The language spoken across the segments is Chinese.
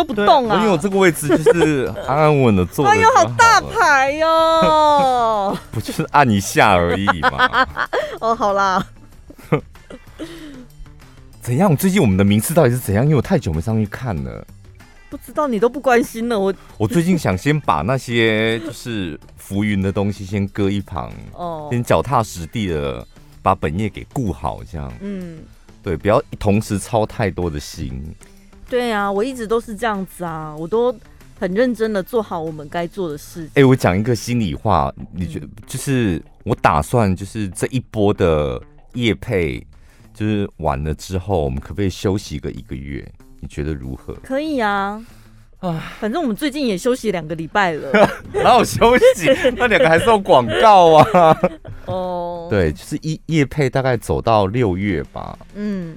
都不动啊？因为我这个位置就是安安稳稳的坐。哎呦，好大牌哟、哦！不就是按一下而已嘛？哦，好啦。怎样？最近我们的名次到底是怎样？因为我太久没上去看了。不知道你都不关心了，我我最近想先把那些就是浮云的东西先搁一旁，哦，先脚踏实地的把本业给顾好，这样，嗯，对，不要同时操太多的心。对啊，我一直都是这样子啊，我都很认真的做好我们该做的事情。哎、欸，我讲一个心里话，你觉得就是我打算就是这一波的夜配就是完了之后，我们可不可以休息个一个月？你觉得如何？可以啊，啊，反正我们最近也休息两个礼拜了，哪有休息？那两个还送广告啊。哦，对，就是一夜配大概走到六月吧。嗯，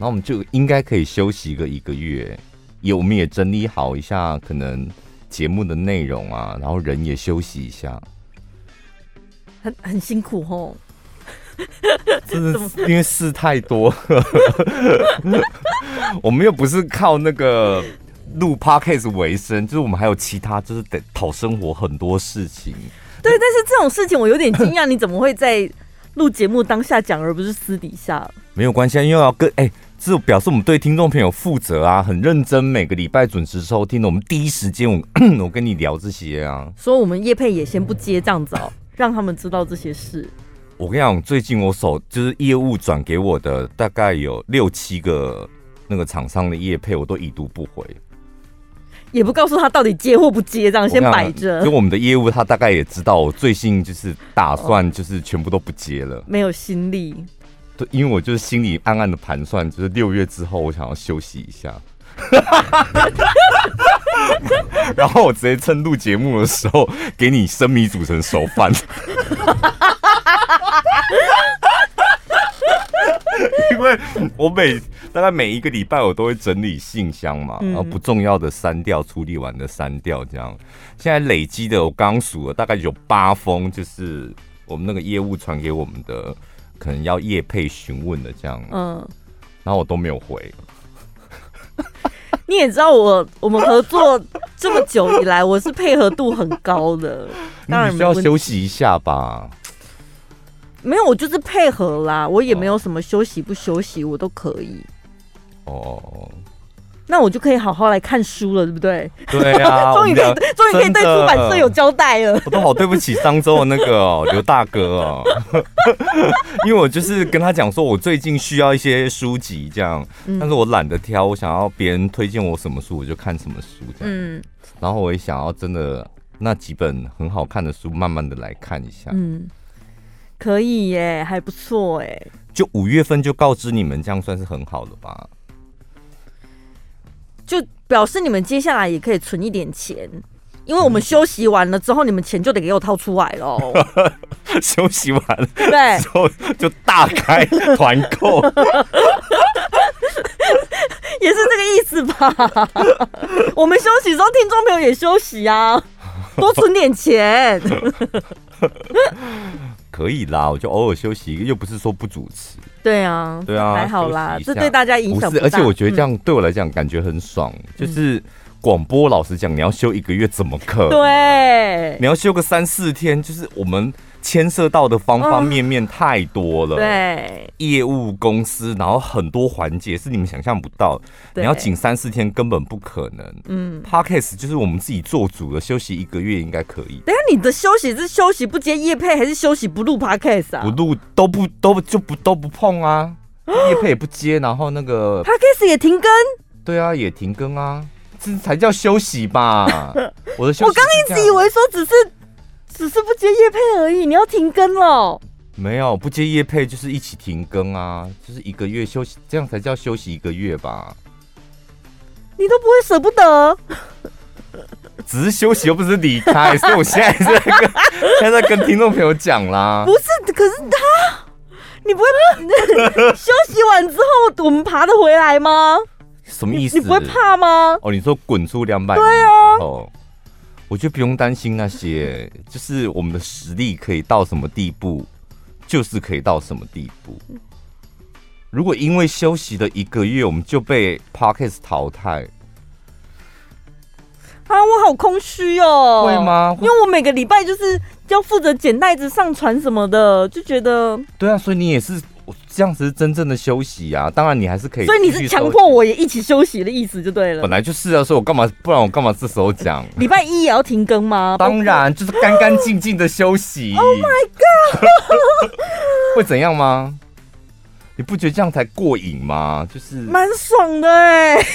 然后我们就应该可以休息个一个月，也我们也整理好一下可能节目的内容啊，然后人也休息一下，很很辛苦哦。真的 是因为事太多，我们又不是靠那个录 podcast 为生，就是我们还有其他，就是得讨生活很多事情。对，但是这种事情我有点惊讶，你怎么会在录节目当下讲，而不是私底下？没有关系啊，因为要跟哎、欸，这表示我们对听众朋友负责啊，很认真，每个礼拜准时收听的，我们第一时间我 我跟你聊这些啊，所以我们叶配也先不接这样子哦，让他们知道这些事。我跟你讲，最近我手就是业务转给我的，大概有六七个那个厂商的业配，我都已读不回，也不告诉他到底接或不接，这样先摆着。就我们的业务，他大概也知道我最近就是打算就是全部都不接了，没有心力。对，因为我就是心里暗暗的盘算，就是六月之后我想要休息一下，然后我直接趁录节目的时候给你生米煮成熟饭。因为我每大概每一个礼拜我都会整理信箱嘛，然后不重要的删掉，处理完的删掉，这样。现在累积的我刚数了，大概有八封，就是我们那个业务传给我们的，可能要业配询问的这样。嗯，然后我都没有回。你也知道我我们合作这么久以来，我是配合度很高的，当然需要休息一下吧。没有，我就是配合啦，我也没有什么休息不休息，我都可以。哦，那我就可以好好来看书了，对不对？对啊，终于可以，终于可以对出版社有交代了。我都好对不起商周的那个哦，刘大哥哦，因为我就是跟他讲说，我最近需要一些书籍这样，但是我懒得挑，我想要别人推荐我什么书，我就看什么书这样。嗯，然后我也想要真的那几本很好看的书，慢慢的来看一下。嗯。可以耶，还不错哎。就五月份就告知你们，这样算是很好的吧？就表示你们接下来也可以存一点钱，因为我们休息完了之后，你们钱就得给我掏出来喽。休息完了，对，之 后就大开团购，也是这个意思吧？我们休息之后，听众朋友也休息啊，多存点钱。可以啦，我就偶尔休息，又不是说不主持。对啊，对啊，还好啦，这对大家影响不是，而且我觉得这样对我来讲感觉很爽。嗯、就是广播，老实讲，你要休一个月怎么可能？对，你要休个三四天，就是我们。牵涉到的方方面面太多了，对，业务公司，然后很多环节是你们想象不到，你要请三四天根本不可能。嗯，Podcast 就是我们自己做主的，休息一个月应该可以。等下你的休息是休息不接夜配，还是休息不录 Podcast 啊？不录都不都就不都不碰啊，夜配也不接，然后那个 Podcast 也停更。对啊，也停更啊，这才叫休息吧？我的休息，我刚一直以为说只是。只是不接叶配而已，你要停更了？没有，不接叶配就是一起停更啊，就是一个月休息，这样才叫休息一个月吧？你都不会舍不得？只是休息又不是离开，所以我现在在跟 现在在跟听众朋友讲啦。不是，可是他，你不会休息完之后我们爬得回来吗？什么意思？你，你不会怕吗？哦，你说滚出两百？对啊。哦。我觉得不用担心那些，就是我们的实力可以到什么地步，就是可以到什么地步。如果因为休息的一个月，我们就被 Podcast 淘汰，啊，我好空虚哦。会吗？因为我每个礼拜就是要负责捡袋子、上传什么的，就觉得。对啊，所以你也是这样子是真正的休息啊。当然，你还是可以。所以你是强迫我也一起休息的意思就对了。本来就是啊，所以我干嘛？不然我干嘛这时候讲？礼拜一也要停更吗？当然，就是干干净净的休息。Oh my god！会怎样吗？你不觉得这样才过瘾吗？就是蛮爽的哎、欸！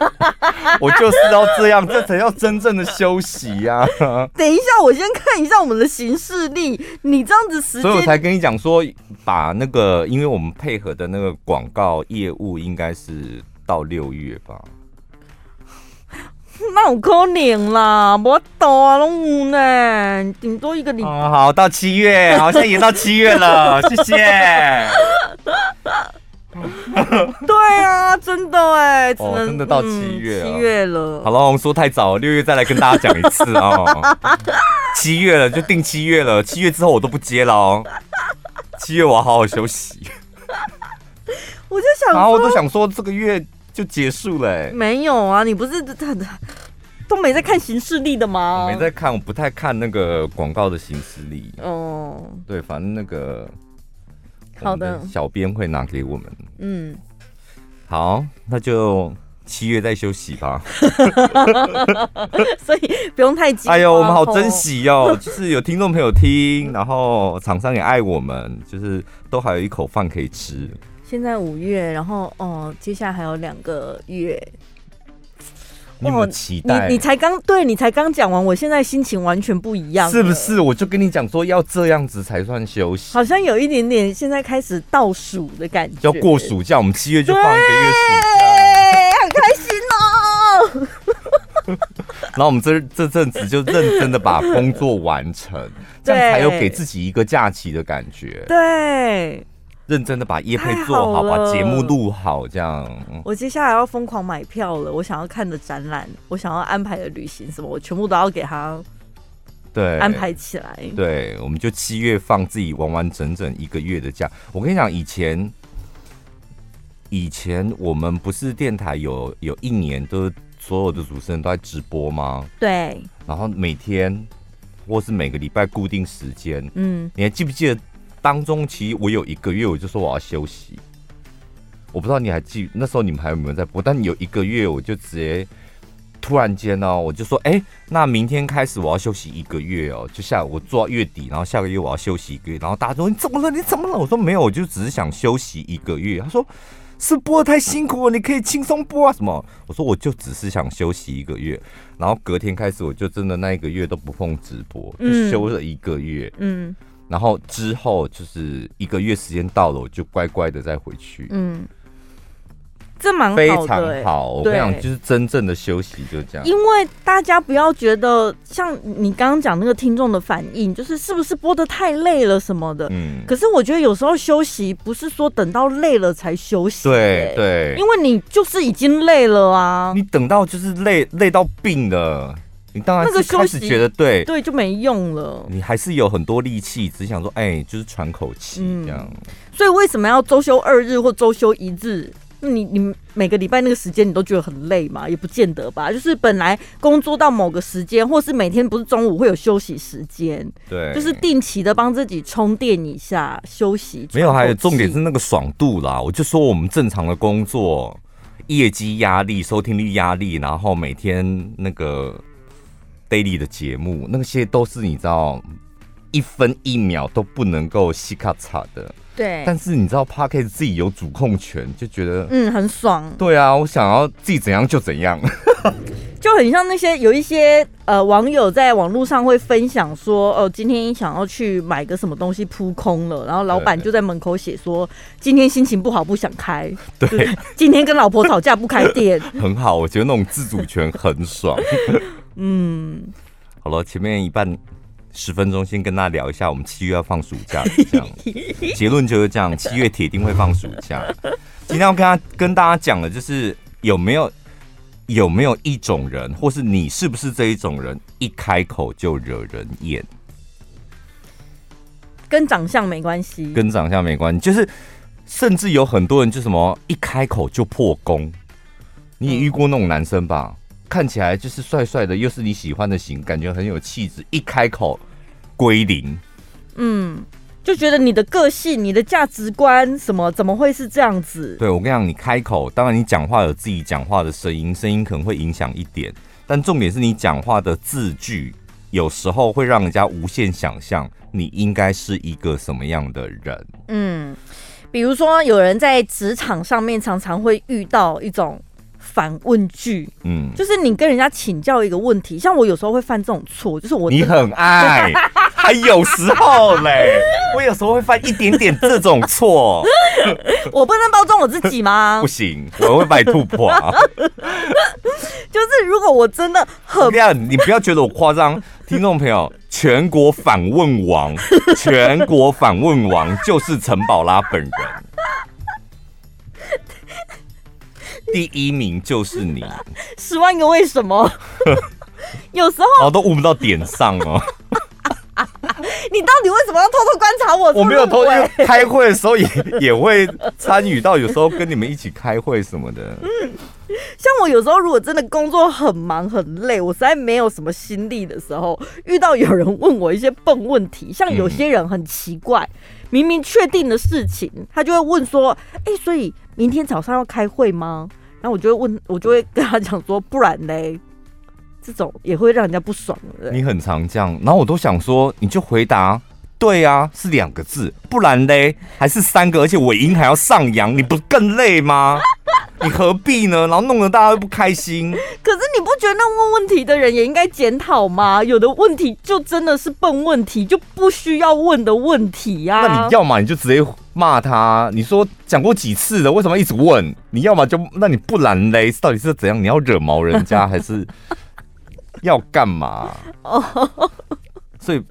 我就是要这样，这才叫真正的休息呀、啊！等一下，我先看一下我们的行事历。你这样子时间，所以我才跟你讲说，把那个，因为我们配合的那个广告业务应该是到六月吧。那有可能啦，我懂啊，拢有呢，顶多一个礼拜。哦，好，到七月，好像也到七月了，谢谢。对啊，真的哎，哦，真的到七月，七月了。好了，我们说太早了，六月再来跟大家讲一次哦。七月了，就定七月了，七月之后我都不接了哦。七月我要好好休息。我就想，然后我都想说这个月。就结束了、欸？没有啊，你不是他都没在看行事力的吗？我没在看，我不太看那个广告的行事力。哦，对，反正那个好的，小编会拿给我们。嗯，好，那就七月再休息吧。所以不用太急。哎呦，我们好珍惜哦，就是有听众朋友听，然后厂商也爱我们，就是都还有一口饭可以吃。现在五月，然后哦，接下来还有两个月。你有有期待？你你才刚对，你才刚讲完，我现在心情完全不一样，是不是？我就跟你讲说，要这样子才算休息。好像有一点点，现在开始倒数的感觉。要过暑假，我们七月就放一个月暑假，很开心哦。然后我们这这阵子就认真的把工作完成，这样才有给自己一个假期的感觉。对。认真的把夜配做好，把节目录好，这样。我接下来要疯狂买票了，我想要看的展览，我想要安排的旅行什么，我全部都要给他对安排起来。对，对，我们就七月放自己完完整整一个月的假。我跟你讲，以前以前我们不是电台有有一年都所有的主持人都在直播吗？对。然后每天或是每个礼拜固定时间，嗯，你还记不记得？当中其实我有一个月，我就说我要休息。我不知道你还记那时候你们还有没有在播？但有一个月，我就直接突然间呢，我就说，哎，那明天开始我要休息一个月哦，就下我做到月底，然后下个月我要休息一个月。然后大家说你怎么了？你怎么了？我说没有，我就只是想休息一个月。他说是播得太辛苦了，你可以轻松播啊什么？我说我就只是想休息一个月。然后隔天开始，我就真的那一个月都不碰直播，就休了一个月。嗯然后之后就是一个月时间到了，我就乖乖的再回去。嗯，这蛮非常好。我跟你讲，就是真正的休息就这样。因为大家不要觉得像你刚刚讲那个听众的反应，就是是不是播的太累了什么的。嗯。可是我觉得有时候休息不是说等到累了才休息。对对。因为你就是已经累了啊。你等到就是累累到病了。你当然是开始觉得对对就没用了，你还是有很多力气，只想说哎，就是喘口气这样。嗯。所以为什么要周休二日或周休一日？那你你每个礼拜那个时间你都觉得很累吗？也不见得吧。就是本来工作到某个时间，或是每天不是中午会有休息时间，对，就是定期的帮自己充电一下休息。没有，还有重点是那个爽度啦。我就说我们正常的工作，业绩压力、收听率压力，然后每天那个。Daily 的节目，那些都是你知道，一分一秒都不能够细卡嚓的。对。但是你知道，Parkes 自己有主控权，就觉得嗯很爽。对啊，我想要自己怎样就怎样，就很像那些有一些呃网友在网络上会分享说，哦、呃，今天想要去买个什么东西扑空了，然后老板就在门口写说，今天心情不好不想开，对，今天跟老婆吵架不开店，很好，我觉得那种自主权很爽。嗯，好了，前面一半十分钟先跟大家聊一下，我们七月要放暑假，这样。结论就是这样，七月铁定会放暑假。今天要跟他跟大家讲的，就是有没有有没有一种人，或是你是不是这一种人，一开口就惹人厌？跟长相没关系，跟长相没关系，就是甚至有很多人就什么一开口就破功。你也遇过那种男生吧？看起来就是帅帅的，又是你喜欢的型，感觉很有气质，一开口归零。嗯。就觉得你的个性、你的价值观什么，怎么会是这样子？对，我跟你讲，你开口，当然你讲话有自己讲话的声音，声音可能会影响一点，但重点是你讲话的字句，有时候会让人家无限想象你应该是一个什么样的人。嗯，比如说有人在职场上面常常会遇到一种反问句，嗯，就是你跟人家请教一个问题，像我有时候会犯这种错，就是我你很爱。还有时候嘞，我有时候会犯一点点这种错，我不能包装我自己吗？不行，我会把你吐破。就是如果我真的很不要，你不要觉得我夸张，听众朋友，全国反问王，全国反问王就是陈宝拉本人，第一名就是你，十万个为什么？有时候哦，都悟不到点上哦。你到底为什么要偷偷观察我？我没有偷偷，开会的时候也 也会参与到，有时候跟你们一起开会什么的。嗯，像我有时候如果真的工作很忙很累，我实在没有什么心力的时候，遇到有人问我一些笨问题，像有些人很奇怪，明明确定的事情，他就会问说：“哎，所以明天早上要开会吗？”然后我就会问，我就会跟他讲说：“不然嘞。”这种也会让人家不爽的。你很常这样，然后我都想说，你就回答对啊，是两个字，不然嘞还是三个，而且尾音还要上扬，你不更累吗？你何必呢？然后弄得大家都不开心。可是你不觉得那问问题的人也应该检讨吗？有的问题就真的是笨问题，就不需要问的问题呀、啊。那你要么你就直接骂他，你说讲过几次了，为什么一直问？你要么就那你不然嘞，到底是怎样？你要惹毛人家还是？要干嘛？哦，所以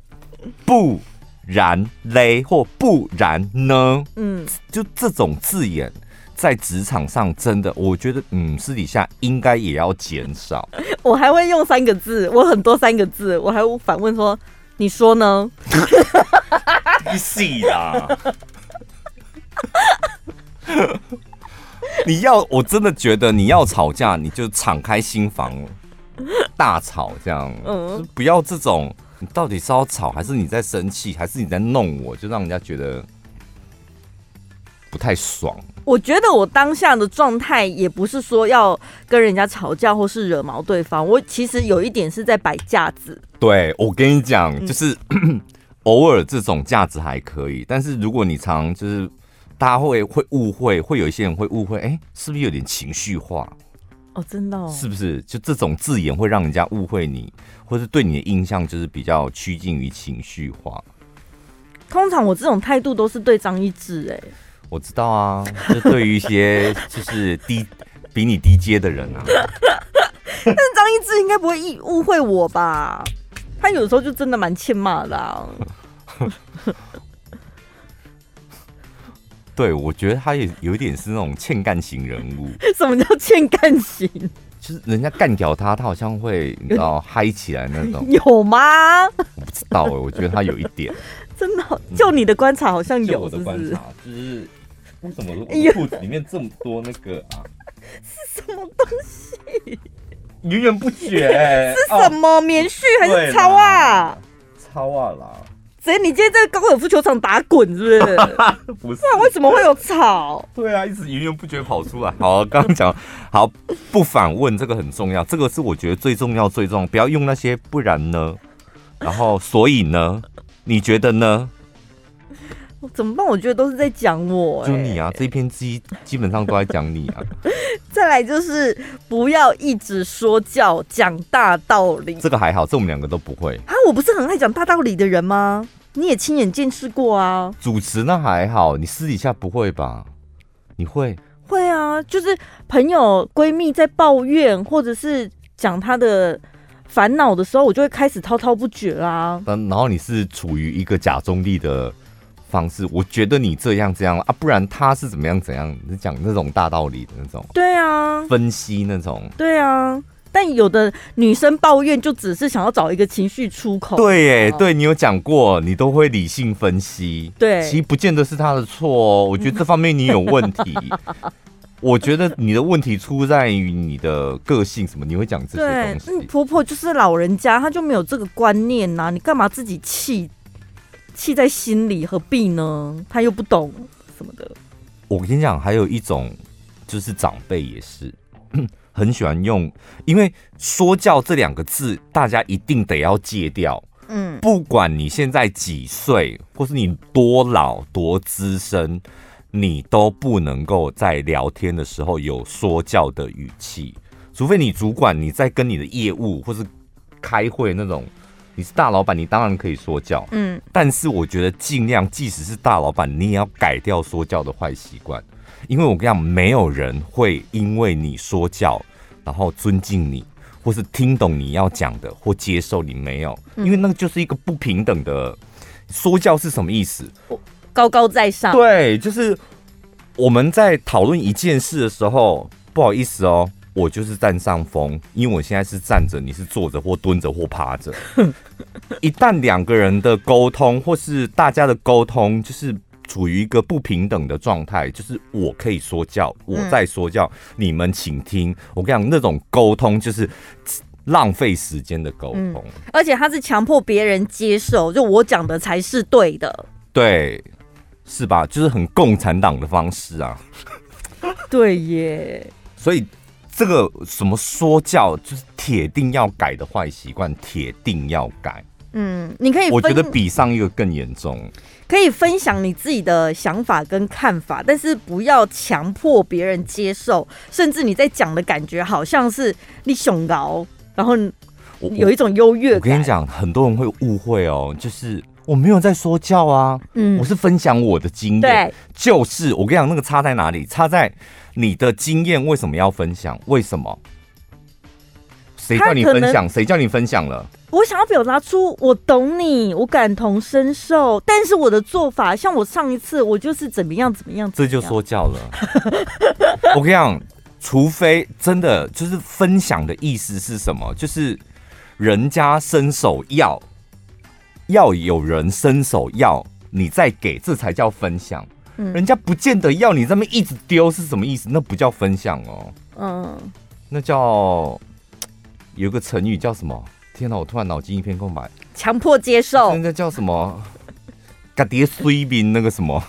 不然嘞，或不然呢？嗯，就这种字眼，在职场上真的，我觉得，嗯，私底下应该也要减少。我还会用三个字，我很多三个字，我还会反问说：“你说呢？” 你死啦！你要，我真的觉得你要吵架，你就敞开心房。大吵这样，嗯，不要这种。你到底是要吵，还是你在生气，还是你在弄我？就让人家觉得不太爽。我觉得我当下的状态也不是说要跟人家吵架，或是惹毛对方。我其实有一点是在摆架子。对，我跟你讲，就是、嗯、偶尔这种架子还可以，但是如果你常就是大家会会误会，会有一些人会误会，哎、欸，是不是有点情绪化？哦，真的，哦，是不是？就这种字眼会让人家误会你，或是对你的印象就是比较趋近于情绪化。通常我这种态度都是对张一智哎，我知道啊，就对于一些 就是低比你低阶的人啊。但是张一智应该不会误误会我吧？他有时候就真的蛮欠骂的啊。对，我觉得他也有一点是那种欠干型人物。什么叫欠干型？就是人家干掉他，他好像会你知道嗨起来那种。有吗？我不知道哎，我觉得他有一点。真的，就你的观察好像有，我的观察就是为什么我裤子里面这么多那个啊？是什么东西？源源不绝。是什么？棉絮还是超啊？超啊啦！所以你今天在高尔夫球场打滚是不是？不是，为什么会有草？对啊，一直源源不绝跑出来。好，刚刚讲好不反问，这个很重要，这个是我觉得最重要最重要，不要用那些不然呢，然后所以呢，你觉得呢？怎么办？我觉得都是在讲我、欸，就你啊，这一篇基基本上都在讲你啊。再来就是不要一直说教，讲大道理。这个还好，这我们两个都不会啊。我不是很爱讲大道理的人吗？你也亲眼见识过啊。主持那还好，你私底下不会吧？你会？会啊，就是朋友闺蜜在抱怨或者是讲她的烦恼的时候，我就会开始滔滔不绝啦。嗯，然后你是处于一个假中立的。方式，我觉得你这样这样啊，不然他是怎么样怎样？你讲那种大道理的那种，对啊，分析那种，对啊，但有的女生抱怨就只是想要找一个情绪出口。对，耶，对你有讲过，你都会理性分析。对，其实不见得是她的错哦。我觉得这方面你有问题。我觉得你的问题出在于你的个性，什么你会讲这些东西。嗯，婆婆就是老人家，她就没有这个观念呐、啊。你干嘛自己气气在心里？何必呢？他又不懂什么的。我跟你讲，还有一种就是长辈也是 很喜欢用，因为说教这两个字，大家一定得要戒掉。嗯，不管你现在几岁，或是你多老多资深。你都不能够在聊天的时候有说教的语气，除非你主管你在跟你的业务或是开会那种，你是大老板，你当然可以说教，嗯，但是我觉得尽量，即使是大老板，你也要改掉说教的坏习惯，因为我跟你讲，没有人会因为你说教，然后尊敬你，或是听懂你要讲的，或接受你没有，因为那个就是一个不平等的说教是什么意思？高高在上，对，就是我们在讨论一件事的时候，不好意思哦，我就是占上风，因为我现在是站着，你是坐着或蹲着或趴着。一旦两个人的沟通或是大家的沟通，就是处于一个不平等的状态，就是我可以说教，我在说教，嗯、你们请听。我跟你讲，那种沟通就是浪费时间的沟通，嗯，而且他是强迫别人接受，就我讲的才是对的，对。是吧？就是很共产党的方式啊。对耶。所以这个什么说教，就是铁定要改的坏习惯，铁定要改。嗯，你可以，我觉得比上一个更严重。可以分享你自己的想法跟看法，但是不要强迫别人接受，甚至你在讲的感觉好像是你熊高，然后有一种优越感。我跟你讲，很多人会误会哦，就是。我没有在说教啊，嗯，我是分享我的经验，对，就是我跟你讲，那个差在哪里？差在你的经验为什么要分享？为什么？谁叫你分享？谁叫你分享了？我想要表达出我懂你，我感同身受，但是我的做法，像我上一次，我就是怎么样怎么样，怎么样，这就说教了。我跟你讲，除非真的就是分享的意思是什么？就是人家伸手要。要有人伸手要你再给，这才叫分享。嗯，人家不见得要你这么一直丢是什么意思？那不叫分享哦。嗯，那叫有个成语叫什么？天哪，我突然脑筋一片空白。强迫接受。那叫什么？嘎爹碎冰那个什么？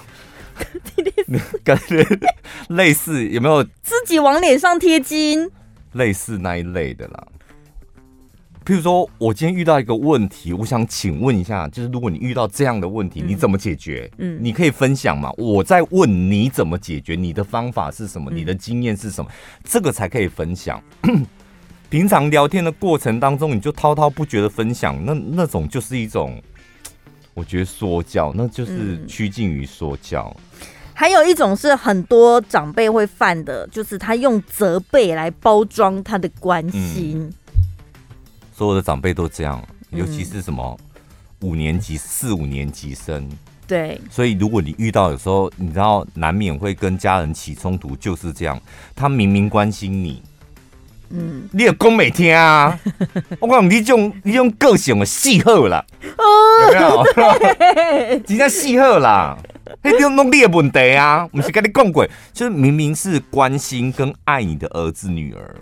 感觉类似有没有？自己往脸上贴金。类似那一类的啦。譬如说，我今天遇到一个问题，我想请问一下，就是如果你遇到这样的问题，你怎么解决？嗯，你可以分享吗？我在问你怎么解决，你的方法是什么？你的经验是什么？这个才可以分享。平常聊天的过程当中，你就滔滔不绝的分享，那那种就是一种，我觉得说教，那就是趋近于说教。还有一种是很多长辈会犯的，就是他用责备来包装他的关心。嗯所有的长辈都这样，尤其是什么五年级、四五年级生。对，所以如果你遇到有时候，你知道难免会跟家人起冲突，就是这样。他明明关心你，嗯，你也讲没听啊？我讲你用你用个性的戏好了，有没有？真正戏好啦，那就弄你的问题啊！不是跟你讲过，就是明明是关心跟爱你的儿子女儿。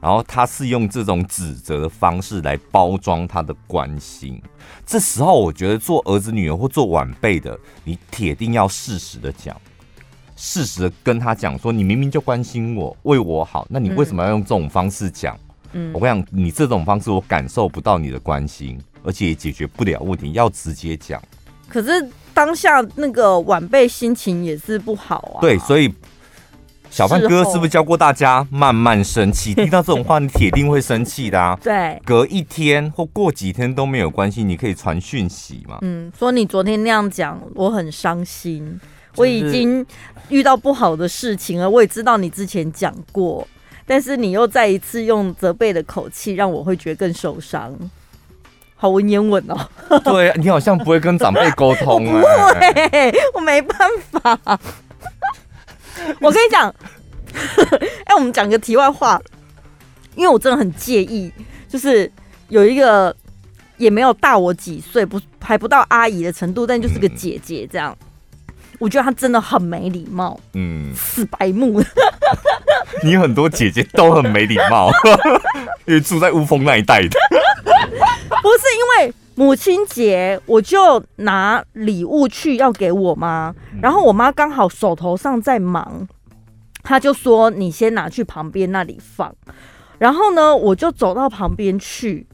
然后他是用这种指责的方式来包装他的关心，这时候我觉得做儿子女儿或做晚辈的，你铁定要适时的讲，适时的跟他讲说，你明明就关心我，为我好，那你为什么要用这种方式讲？嗯，我跟你讲，你这种方式我感受不到你的关心，而且也解决不了问题，要直接讲。可是当下那个晚辈心情也是不好啊。对，所以。小范哥是不是教过大家慢慢生气？听到这种话，你铁定会生气的啊！对，隔一天或过几天都没有关系，你可以传讯息嘛。嗯，说你昨天那样讲，我很伤心。我已经遇到不好的事情了，我也知道你之前讲过，但是你又再一次用责备的口气，让我会觉得更受伤。好文言文哦。对，你好像不会跟长辈沟通 啊。对，我没办法。我跟你讲，哎，我们讲个题外话。因为我真的很介意，就是有一个也没有大我几岁，不还不到阿姨的程度，但就是个姐姐这样。嗯、我觉得她真的很没礼貌，嗯，死白目。你很多姐姐都很没礼貌，因为住在乌峰那一带的。不是母亲节，我就拿礼物去要给我妈，然后我妈刚好手头上在忙，她就说：“你先拿去旁边那里放。”然后呢，我就走到旁边去，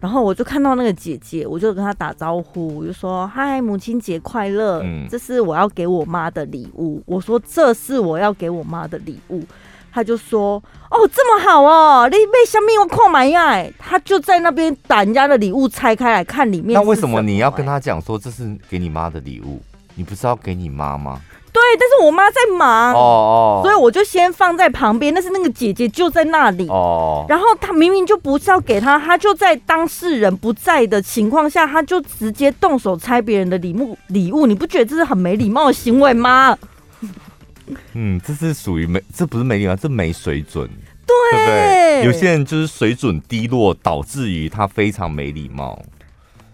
然后我就看到那个姐姐，我就跟她打招呼，我就说：“嗨，母亲节快乐！这是我要给我妈的礼物。”我说：“这是我要给我妈的礼物。”他就说：“哦，这么好哦，你被香蜜我扣买呀！”他就在那边把人家的礼物拆开来看里面。那为什么你要跟他讲说这是给你妈的礼物？你不是要给你妈吗？对，但是我妈在忙哦哦，所以我就先放在旁边。但是那个姐姐就在那里哦，然后她明明就不是要给她，她就在当事人不在的情况下，她就直接动手拆别人的礼物礼物。你不觉得这是很没礼貌的行为吗？嗯，这是属于没，这不是没礼貌，这没水准，对，对不对？有些人就是水准低落，导致于他非常没礼貌，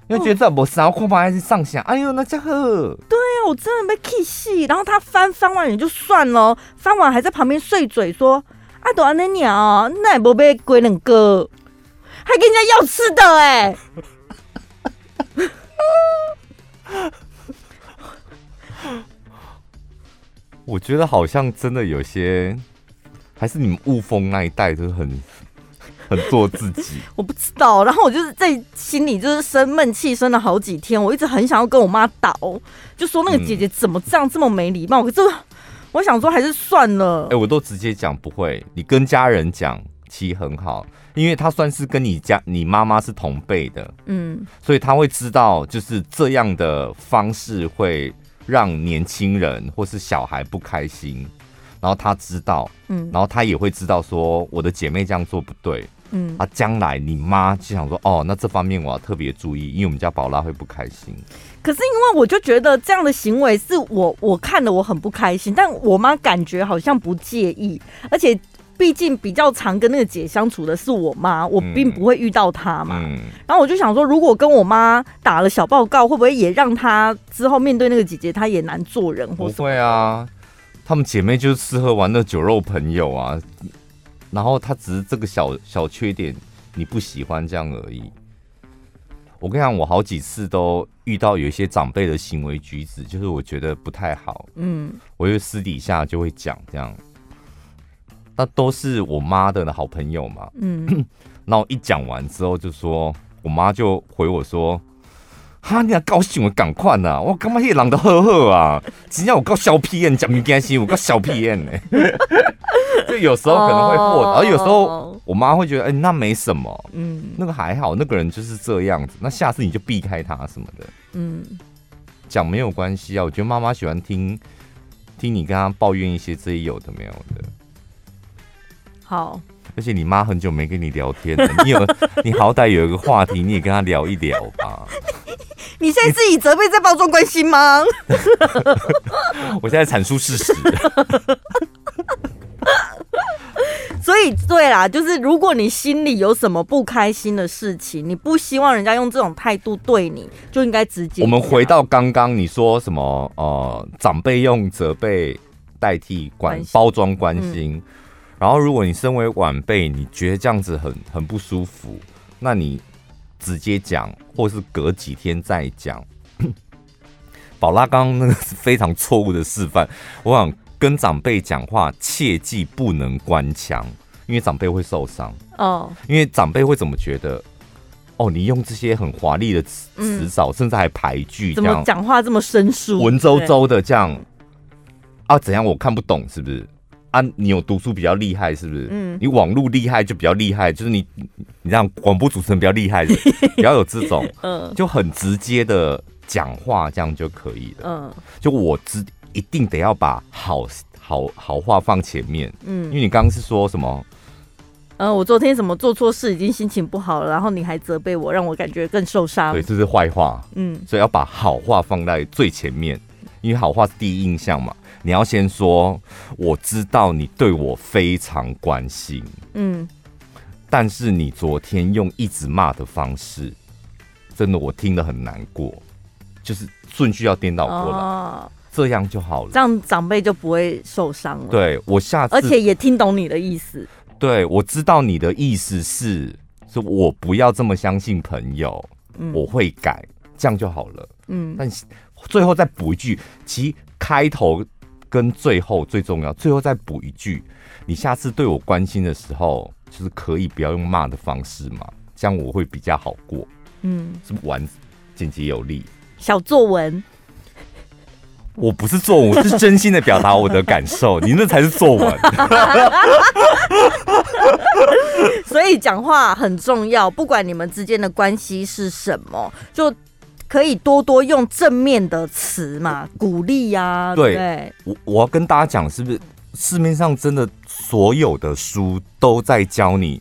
因为觉得这不是，然后恐怕还是上下，哎呦，那家伙，对啊，我真的被气死。然后他翻翻完也就算了，翻完还在旁边碎嘴说：“啊，朵安那鸟，那也不被鬼冷哥，还跟人家要吃的哎。”我觉得好像真的有些，还是你们雾峰那一代就是很很做自己。我不知道，然后我就是在心里就是生闷气，生了好几天。我一直很想要跟我妈倒，就说那个姐姐怎么这样这么没礼貌。可是我想说还是算了。哎，我都直接讲不会，你跟家人讲其实很好，因为她算是跟你家你妈妈是同辈的，嗯，所以她会知道就是这样的方式会。让年轻人或是小孩不开心，然后他知道，嗯，然后他也会知道说我的姐妹这样做不对，嗯，啊，将来你妈就想说，哦，那这方面我要特别注意，因为我们家宝拉会不开心。可是因为我就觉得这样的行为是我我看了我很不开心，但我妈感觉好像不介意，而且。毕竟比较常跟那个姐相处的是我妈，我并不会遇到她嘛。嗯嗯、然后我就想说，如果跟我妈打了小报告，会不会也让她之后面对那个姐姐，她也难做人？或不会啊，她们姐妹就是吃喝玩乐酒肉朋友啊。然后她只是这个小小缺点你不喜欢这样而已。我跟你讲，我好几次都遇到有一些长辈的行为举止，就是我觉得不太好。嗯，我就私底下就会讲这样。那都是我妈的好朋友嘛，嗯，然后一讲完之后，就说我妈就回我说：“哈，你要高兴我赶快呐，我干嘛也懒得呵呵啊？只要我搞小屁眼，讲明开心，我搞小屁眼呢。”就有时候可能会破，然后有时候我妈会觉得，哎，那没什么，嗯，那个还好，那个人就是这样子，那下次你就避开他什么的，嗯，讲没有关系啊，我觉得妈妈喜欢听听你跟她抱怨一些这些有的没有的。好，而且你妈很久没跟你聊天了，你有你好歹有一个话题，你也跟她聊一聊吧。你现在是以责备在包装关心吗？我现在阐述事实。所以对啦，就是如果你心里有什么不开心的事情，你不希望人家用这种态度对你，就应该直接。我们回到刚刚你说什么？呃，长辈用责备代替关包装关心。嗯然后，如果你身为晚辈，你觉得这样子很很不舒服，那你直接讲，或是隔几天再讲。宝拉刚刚那个是非常错误的示范。我想跟长辈讲话，切记不能关腔，因为长辈会受伤。哦，因为长辈会怎么觉得？哦，你用这些很华丽的词词藻，甚至还排句，怎么讲话这么生疏，文绉绉的这样啊？怎样？我看不懂，是不是？啊，你有读书比较厉害是不是？嗯，你网络厉害就比较厉害，就是你你这样广播主持人比较厉害，比较有这种，嗯，就很直接的讲话，这样就可以了。嗯，就我只一定得要把好好好话放前面，嗯，因为你刚刚是说什么？嗯，我昨天怎么做错事，已经心情不好了，然后你还责备我，让我感觉更受伤。对，这是坏话。嗯，所以要把好话放在最前面，因为好话是第一印象嘛。你要先说，我知道你对我非常关心，嗯，但是你昨天用一直骂的方式，真的我听得很难过，就是顺序要颠倒过来。哦这样就好了，这样长辈就不会受伤了。对，我下次，而且也听懂你的意思。对，我知道你的意思是，是我不要这么相信朋友，嗯，我会改，这样就好了。嗯，但最后再补一句，其开头跟最后最重要，最后再补一句，你下次对我关心的时候，就是可以不要用骂的方式嘛，这样我会比较好过。嗯，是完简洁有力，小作文。我不是作文，我是真心的表达我的感受。你那才是作文。所以讲话很重要，不管你们之间的关系是什么，就可以多多用正面的词嘛，鼓励呀、啊。对，对我我要跟大家讲，是不是市面上真的所有的书都在教你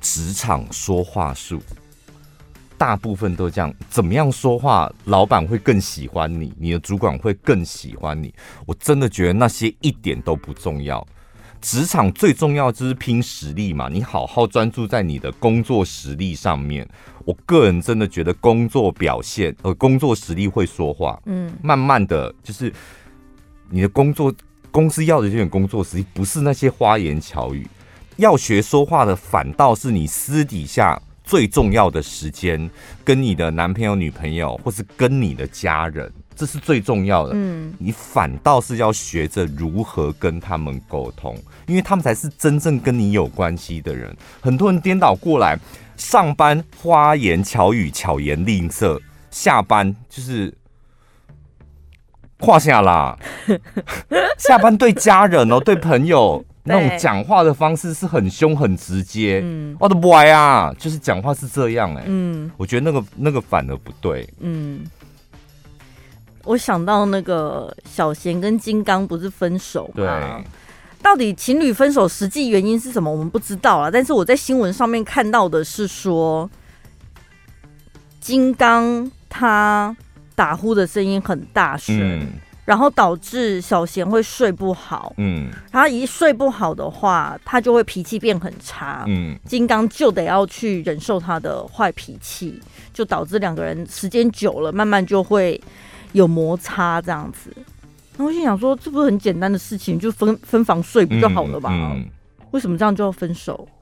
职场说话术？大部分都这样，怎么样说话，老板会更喜欢你，你的主管会更喜欢你。我真的觉得那些一点都不重要。职场最重要就是拼实力嘛，你好好专注在你的工作实力上面。我个人真的觉得工作表现和工作实力会说话。嗯，慢慢的就是你的工作公司要的这点工作实力，不是那些花言巧语，要学说话的，反倒是你私底下。最重要的时间，跟你的男朋友、女朋友，或是跟你的家人，这是最重要的。嗯，你反倒是要学着如何跟他们沟通，因为他们才是真正跟你有关系的人。很多人颠倒过来，上班花言巧语、巧言令色，下班就是胯下啦。下班对家人哦，对朋友。那种讲话的方式是很凶很直接，嗯，我的 boy 啊，就是讲话是这样哎、欸，嗯，我觉得那个那个反而不对，嗯，我想到那个小贤跟金刚不是分手吗？对，到底情侣分手实际原因是什么？我们不知道啊，但是我在新闻上面看到的是说，金刚他打呼的声音很大声。嗯然后导致小贤会睡不好，嗯，他一睡不好的话，他就会脾气变很差，嗯，金刚就得要去忍受他的坏脾气，就导致两个人时间久了，慢慢就会有摩擦这样子。那我心想说，这不是很简单的事情，就分分房睡不就好了吧？嗯嗯，为什么这样就要分手？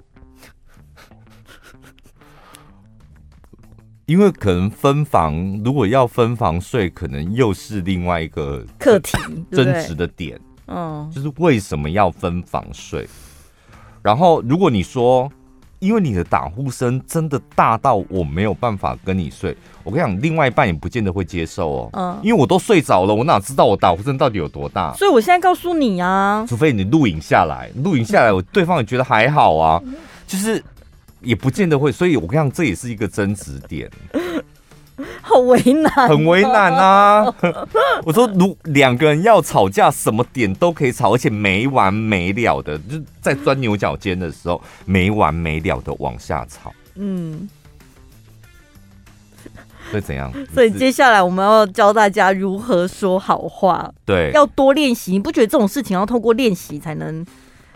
因为可能分房，如果要分房睡，可能又是另外一个课题争执的点。嗯，就是为什么要分房睡？然后如果你说，因为你的打呼声真的大到我没有办法跟你睡，我跟你讲，另外一半也不见得会接受哦。嗯，因为我都睡着了，我哪知道我打呼声到底有多大？所以我现在告诉你啊，除非你录影下来，录影下来，我对方也觉得还好啊，就是。也不见得会，所以我跟你讲，这也是一个争执点，好为难，很为难啊！我说，如两个人要吵架，什么点都可以吵，而且没完没了的，就在钻牛角尖的时候，没完没了的往下吵。嗯，会怎样？所以接下来我们要教大家如何说好话，对，要多练习。你不觉得这种事情要透过练习才能？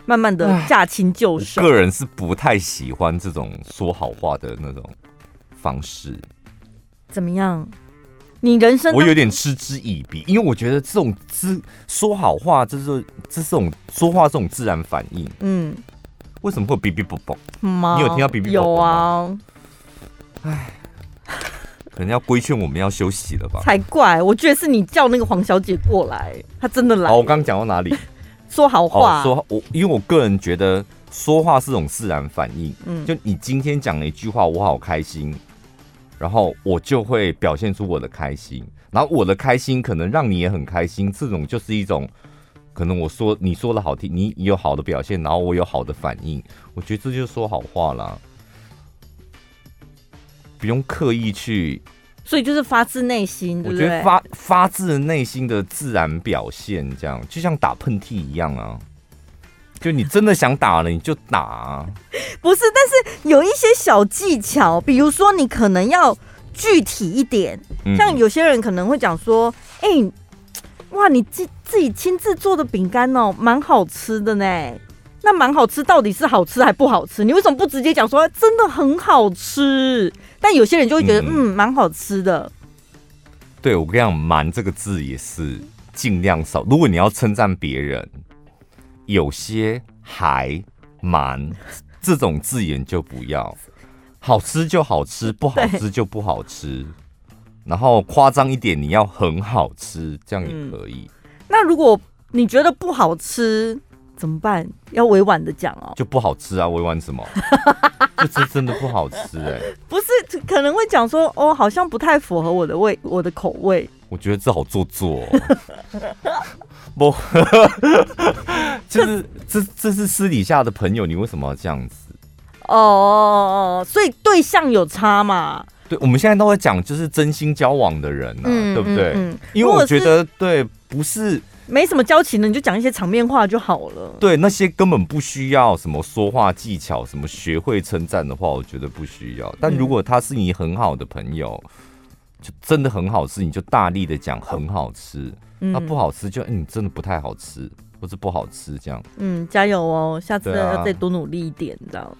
慢慢的驾轻就熟。个人是不太喜欢这种说好话的那种方式。怎么样？你人生我有点嗤之以鼻，因为我觉得这种自说好话，这是这是种说话这种自然反应。嗯，为什么会哔哔啵啵？你有听到哔哔啵啵吗？有啊。哎，可能要规劝我们要休息了吧？才怪！我觉得是你叫那个黄小姐过来，她真的来。好，我刚刚讲到哪里？说好话，哦、说我，因为我个人觉得说话是种自然反应。嗯，就你今天讲了一句话，我好开心，然后我就会表现出我的开心，然后我的开心可能让你也很开心，这种就是一种可能。我说你说的好听，你有好的表现，然后我有好的反应，我觉得这就是说好话啦，不用刻意去。所以就是发自内心？我觉得发发自内心的自然表现，这样就像打喷嚏一样啊！就你真的想打了，你就打啊。不是，但是有一些小技巧，比如说你可能要具体一点。像有些人可能会讲说：“哎、欸，哇，你自自己亲自做的饼干哦，蛮好吃的呢。”那蛮好吃，到底是好吃还不好吃？你为什么不直接讲说真的很好吃？但有些人就会觉得，嗯，蛮、嗯、好吃的。对，我跟你讲，蛮这个字也是尽量少。如果你要称赞别人，有些还蛮这种字眼就不要。好吃就好吃，不好吃就不好吃。然后夸张一点，你要很好吃，这样也可以。嗯、那如果你觉得不好吃怎么办？要委婉的讲哦。就不好吃啊，委婉什么？这真真的不好吃哎、欸。不是，可能会讲说哦，好像不太符合我的味，我的口味。我觉得这好做作、哦。不，就是这这是私底下的朋友，你为什么要这样子？哦，所以对象有差嘛？对，我们现在都会讲，就是真心交往的人啊，嗯、对不对？嗯嗯、因为我觉得，对，不是没什么交情的，你就讲一些场面话就好了。对，那些根本不需要什么说话技巧，什么学会称赞的话，我觉得不需要。但如果他是你很好的朋友，嗯、就真的很好吃，你就大力的讲很好吃。那、嗯、不好吃就，嗯，真的不太好吃，或是不好吃这样。嗯，加油哦，下次要再多努力一点，你知道。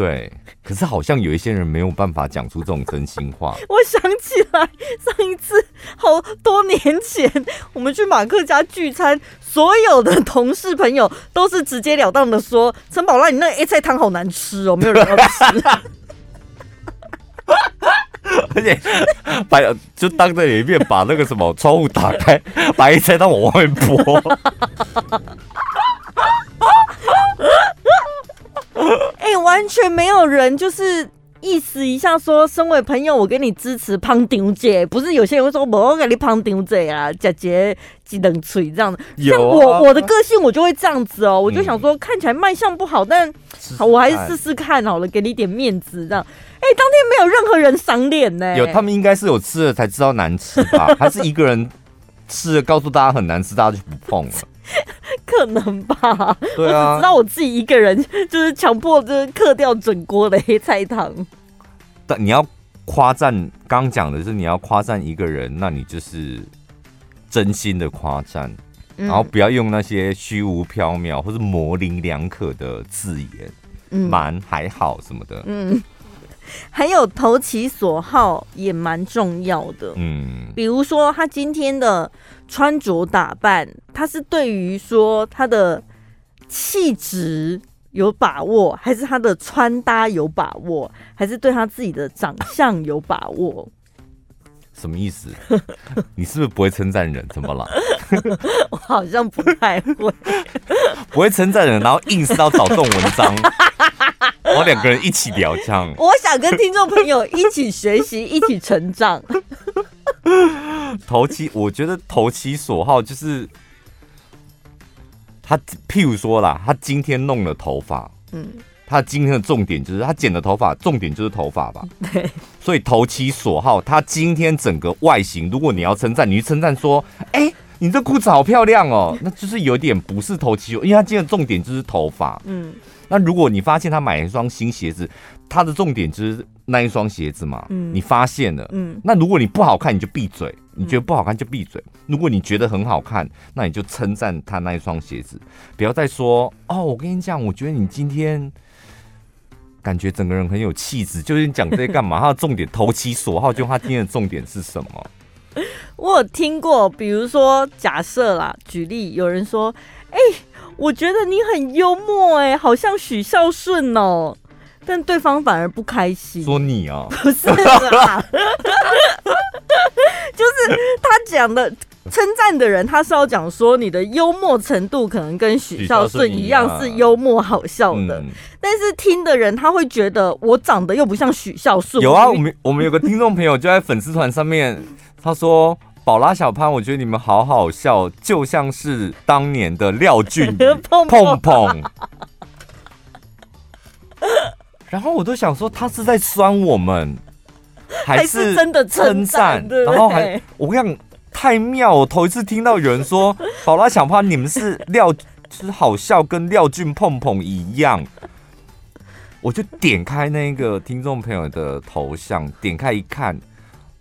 对，可是好像有一些人没有办法讲出这种真心话。我想起来上一次好多年前，我们去马克家聚餐，所有的同事朋友都是直截了当的说：“陈宝拉，你那个 A 菜汤好难吃哦，没有人要吃。” 而且把就当着你面把那个什么窗户打开，把 A 菜汤往外面泼。哎、欸，完全没有人就是意思一下说，身为朋友，我给你支持胖丁姐，不是有些人会说我给你胖丁姐啊，姐姐只能锤这样的。像我、啊、我的个性，我就会这样子哦、喔，我就想说看起来卖相不好，但好我还是试试看好了，给你点面子这样。哎、欸，当天没有任何人赏脸呢。有，他们应该是有吃了才知道难吃吧？还是一个人吃了告诉大家很难吃，大家就不碰了？可能吧，对啊，我只知道我自己一个人 就是强迫，就是嗑掉整锅的黑菜汤。但你要夸赞，刚讲的是你要夸赞一个人，那你就是真心的夸赞，嗯、然后不要用那些虚无缥缈或是模棱两可的字眼，蛮、嗯、还好什么的，嗯。还有投其所好也蛮重要的，嗯，比如说他今天的穿着打扮，他是对于说他的气质有把握，还是他的穿搭有把握，还是对他自己的长相有把握？什么意思？你是不是不会称赞人？怎么了？我好像不太会，不会称赞人，然后硬是要找这种文章。然后两个人一起聊，这样。我想跟听众朋友一起学习，一起成长。投其，我觉得投其所好就是他，譬如说啦，他今天弄了头发，嗯，他今天的重点就是他剪的头发，重点就是头发吧？对。所以投其所好，他今天整个外形，如果你要称赞，你去称赞说，哎、欸，你这裤子好漂亮哦，那就是有点不是投其所，因为他今天的重点就是头发，嗯。那如果你发现他买一双新鞋子，他的重点就是那一双鞋子嘛，嗯，你发现了，嗯，那如果你不好看，你就闭嘴，你觉得不好看就闭嘴。如果你觉得很好看，那你就称赞他那一双鞋子，不要再说哦。我跟你讲，我觉得你今天感觉整个人很有气质，就是你讲这些干嘛？他的重点投其所好，就他今天的重点是什么？我有听过，比如说假设啦，举例有人说，哎、欸。我觉得你很幽默哎，好像许孝顺哦，但对方反而不开心。说你啊？不是啦，就是他讲的称赞的人，他是要讲说你的幽默程度可能跟许孝顺一样是幽默好笑的，嗯、但是听的人他会觉得我长得又不像许孝顺。有啊，我们我们有个听众朋友就在粉丝团上面，他说。宝拉小潘，我觉得你们好好笑，就像是当年的廖俊 碰碰。然后我都想说，他是在酸我们，还是真的称赞？然后还我跟你讲，太妙！我头一次听到有人说宝拉小潘，你们是廖，就是好笑，跟廖俊碰碰一样。我就点开那个听众朋友的头像，点开一看。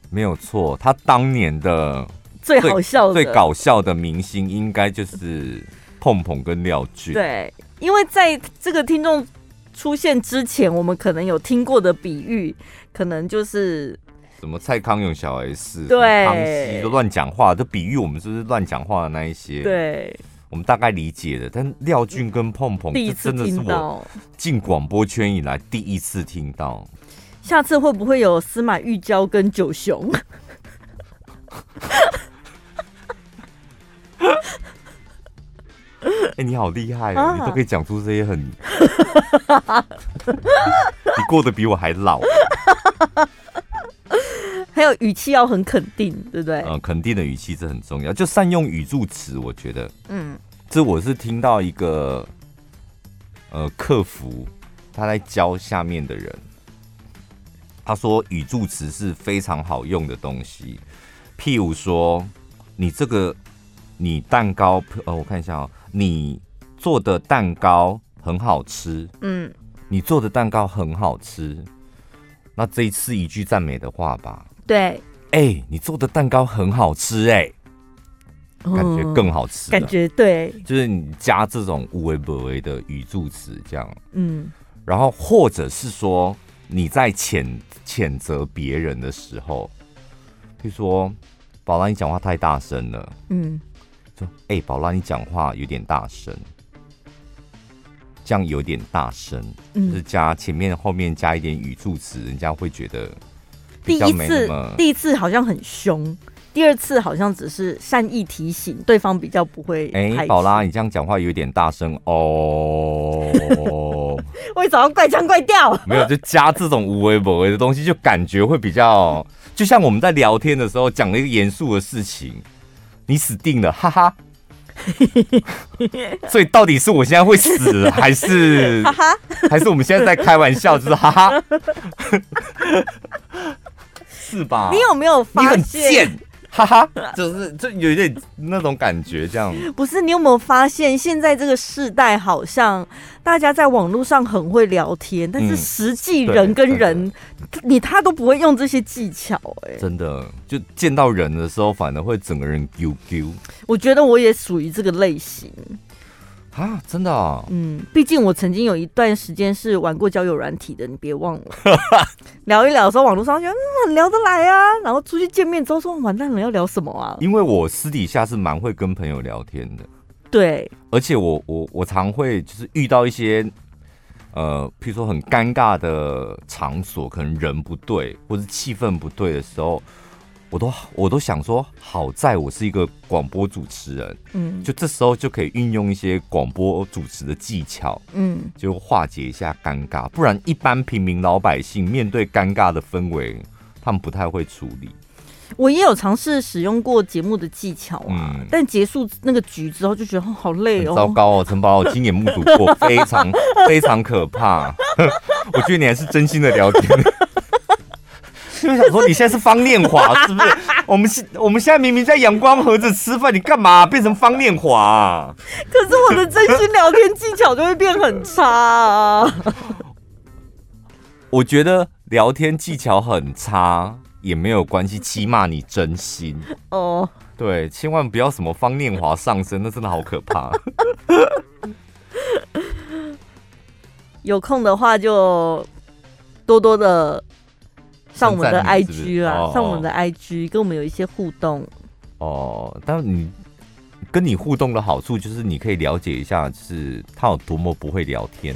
没有错，他当年的最最好笑的、最搞笑的明星，应该就是碰碰跟廖俊。对，因为在这个听众出现之前，我们可能有听过的比喻，可能就是什么蔡康永小 S，对，康熙都乱讲话，就比喻我们是不是乱讲话的那一些？对，我们大概理解的。但廖俊跟碰碰第一次听到，进广播圈以来第一次听到。下次会不会有司马玉娇跟九雄？哎、欸，你好厉害哦！啊、你都可以讲出这些很，你过得比我还老。还有语气要很肯定，对不对？嗯，肯定的语气是很重要，就善用语助词。我觉得，嗯，这我是听到一个呃客服他在教下面的人，他说语助词是非常好用的东西。譬如说，你这个你蛋糕，呃，我看一下哦。你做的蛋糕很好吃，嗯，你做的蛋糕很好吃，那这一次一句赞美的话吧，对，哎、欸，你做的蛋糕很好吃、欸，哎、嗯，感觉更好吃，感觉对，就是你加这种无为不为的语助词，这样，嗯，然后或者是说你在谴谴责别人的时候，譬如说宝拉，你讲话太大声了，嗯。说哎、欸，宝拉，你讲话有点大声，这样有点大声，嗯、就是加前面后面加一点语助词，人家会觉得。第一次第一次好像很凶，第二次好像只是善意提醒对方，比较不会。哎、欸，宝拉，你这样讲话有点大声哦。为什么要怪腔怪调？没有，就加这种无微不为的东西，就感觉会比较，就像我们在聊天的时候讲了一个严肃的事情。你死定了，哈哈！所以到底是我现在会死，还是 哈哈？还是我们现在在开玩笑，就是哈哈？是吧？你有没有发现？哈哈，就是就有一点那种感觉，这样。不是，你有没有发现，现在这个世代好像大家在网络上很会聊天，但是实际人跟人，嗯、你他都不会用这些技巧，哎，真的，就见到人的时候，反而会整个人丢丢。我觉得我也属于这个类型。啊，真的啊，嗯，毕竟我曾经有一段时间是玩过交友软体的，你别忘了。聊一聊的时候，网络上觉得嗯很聊得来啊，然后出去见面之后说完蛋了，要聊什么啊？因为我私底下是蛮会跟朋友聊天的，对，而且我我我常会就是遇到一些呃，譬如说很尴尬的场所，可能人不对或是气氛不对的时候。我都我都想说，好在我是一个广播主持人，嗯，就这时候就可以运用一些广播主持的技巧，嗯，就化解一下尴尬。不然，一般平民老百姓面对尴尬的氛围，他们不太会处理。我也有尝试使用过节目的技巧啊，嗯、但结束那个局之后就觉得好累哦，糟糕哦，陈宝，我亲眼目睹过，非常非常可怕。我觉得你还是真心的聊天。就想说你现在是方念华 是不是？我们现我们现在明明在阳光盒子吃饭，你干嘛变成方念华啊？可是我的真心聊天技巧就会变很差啊！我觉得聊天技巧很差也没有关系，起码你真心哦。对，千万不要什么方念华上身，那真的好可怕。有空的话就多多的。上我们的 IG 啦，上我们的 IG、哦、跟我们有一些互动。哦，但是你跟你互动的好处就是你可以了解一下，就是他有多么不会聊天。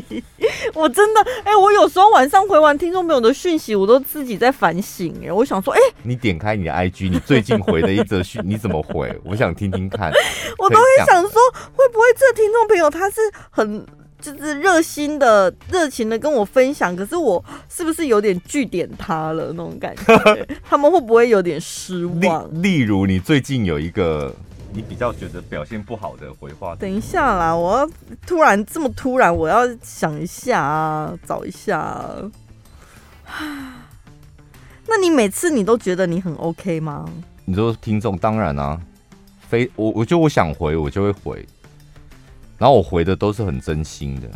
我真的，哎、欸，我有时候晚上回完听众朋友的讯息，我都自己在反省。哎，我想说，哎、欸，你点开你的 IG，你最近回的一则讯，你怎么回？我想听听看。我都会想说，会不会这听众朋友他是很。就是热心的、热情的跟我分享，可是我是不是有点据点他了那种感觉？他们会不会有点失望？例例如，你最近有一个你比较觉得表现不好的回话？等一下啦，我要突然这么突然，我要想一下啊，找一下啊。那你每次你都觉得你很 OK 吗？你说听众当然啊，非我我就我想回我就会回。然后我回的都是很真心的，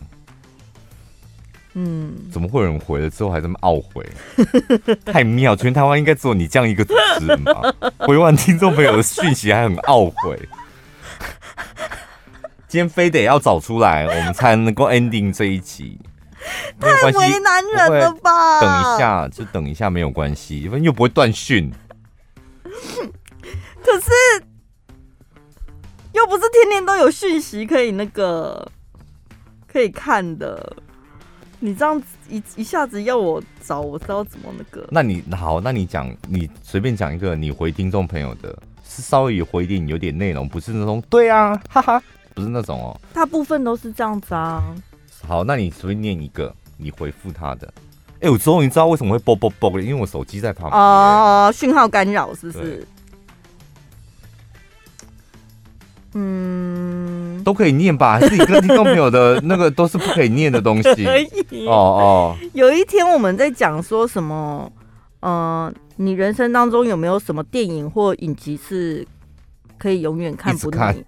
嗯，怎么会有人回了之后还这么懊悔？太妙！全台湾应该只有你这样一个主持人吧？回完听众朋友的讯息还很懊悔，今天非得要找出来，我们才能够 ending 这一集。太为难人了吧？等一下，就等一下，没有关系，因为又不会断讯。可是又不是天天都有讯息可以那个可以看的。你这样子一一下子要我找，我知道怎么那个。那你好，那你讲，你随便讲一个，你回听众朋友的，是稍微有回点有点内容，不是那种对啊，哈哈，不是那种哦。大部分都是这样子啊。好，那你随便念一个，你回复他的。哎、欸，我终于知道为什么会啵啵啵了，因为我手机在旁边。哦，讯号干扰是不是？嗯，都可以念吧？还是你跟听众朋友的那个都是不可以念的东西？可以。哦哦。有一天我们在讲说什么？嗯、呃，你人生当中有没有什么电影或影集是可以永远看不腻？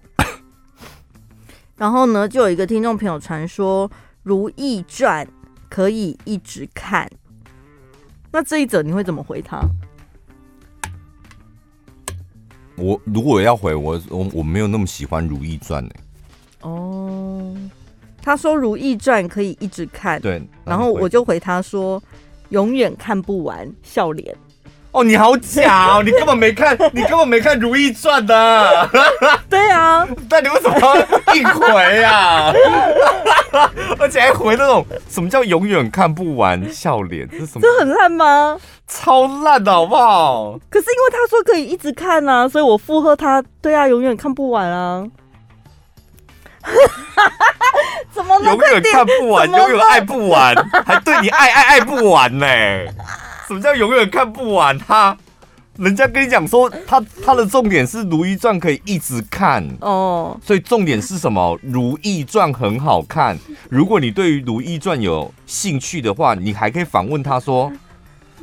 然后呢，就有一个听众朋友传说《如懿传》可以一直看。那这一则你会怎么回他？我如果要回我，我我没有那么喜欢《如懿传》呢。哦，他说《如懿传》可以一直看，对，然后我就回他说，永远看不完，笑脸。哦，你好假哦！你根本没看，你根本没看《如懿传》的。对啊，但你为什么要硬回啊？而且还回那种什么叫永远看不完笑脸？这是什么？这很烂吗？超烂的好不好？可是因为他说可以一直看啊，所以我附和他。对啊，永远看不完啊。怎么永远看不完，永远爱不完，还对你爱爱爱不完呢？什么叫永远看不完？他，人家跟你讲说，他他的重点是《如懿传》可以一直看哦，所以重点是什么？《如懿传》很好看。如果你对于《如懿传》有兴趣的话，你还可以反问他说：“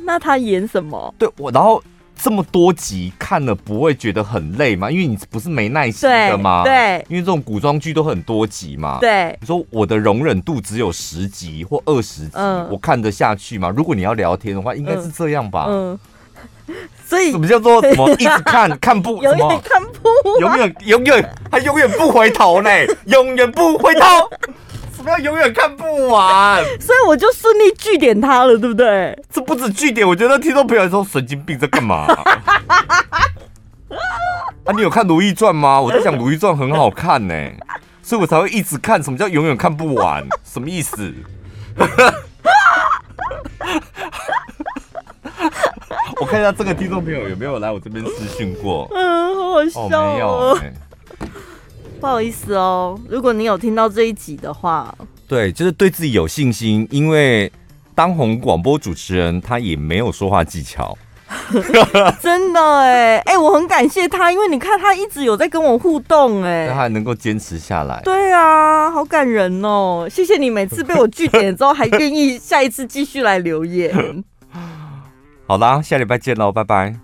那他演什么？”对我，然后这么多集看了不会觉得很累吗？因为你不是没耐心的吗？对，对因为这种古装剧都很多集嘛。对，你说我的容忍度只有十集或二十集，嗯，我看得下去吗？如果你要聊天的话，应该是这样吧？嗯，嗯，所以 什么叫做什么一直看看不 永远看不永远永远还永远不回头呢？永远不回头。不要永远看不完，所以我就顺利据点他了，对不对？这不止据点，我觉得听众朋友说神经病在干嘛？啊，你有看《如懿传》吗？我在想《如懿传》很好看呢，所以我才会一直看。什么叫永远看不完？什么意思？我看一下这个听众朋友有没有来我这边私讯过？嗯，好好笑哦。哦没有欸不好意思哦，如果你有听到这一集的话，对，就是对自己有信心，因为当红广播主持人他也没有说话技巧，真的哎哎，我很感谢他，因为你看他一直有在跟我互动哎，他还能够坚持下来，对啊，好感人哦，谢谢你每次被我句点之后还愿意下一次继续来留言，好啦，下礼拜见喽，拜拜。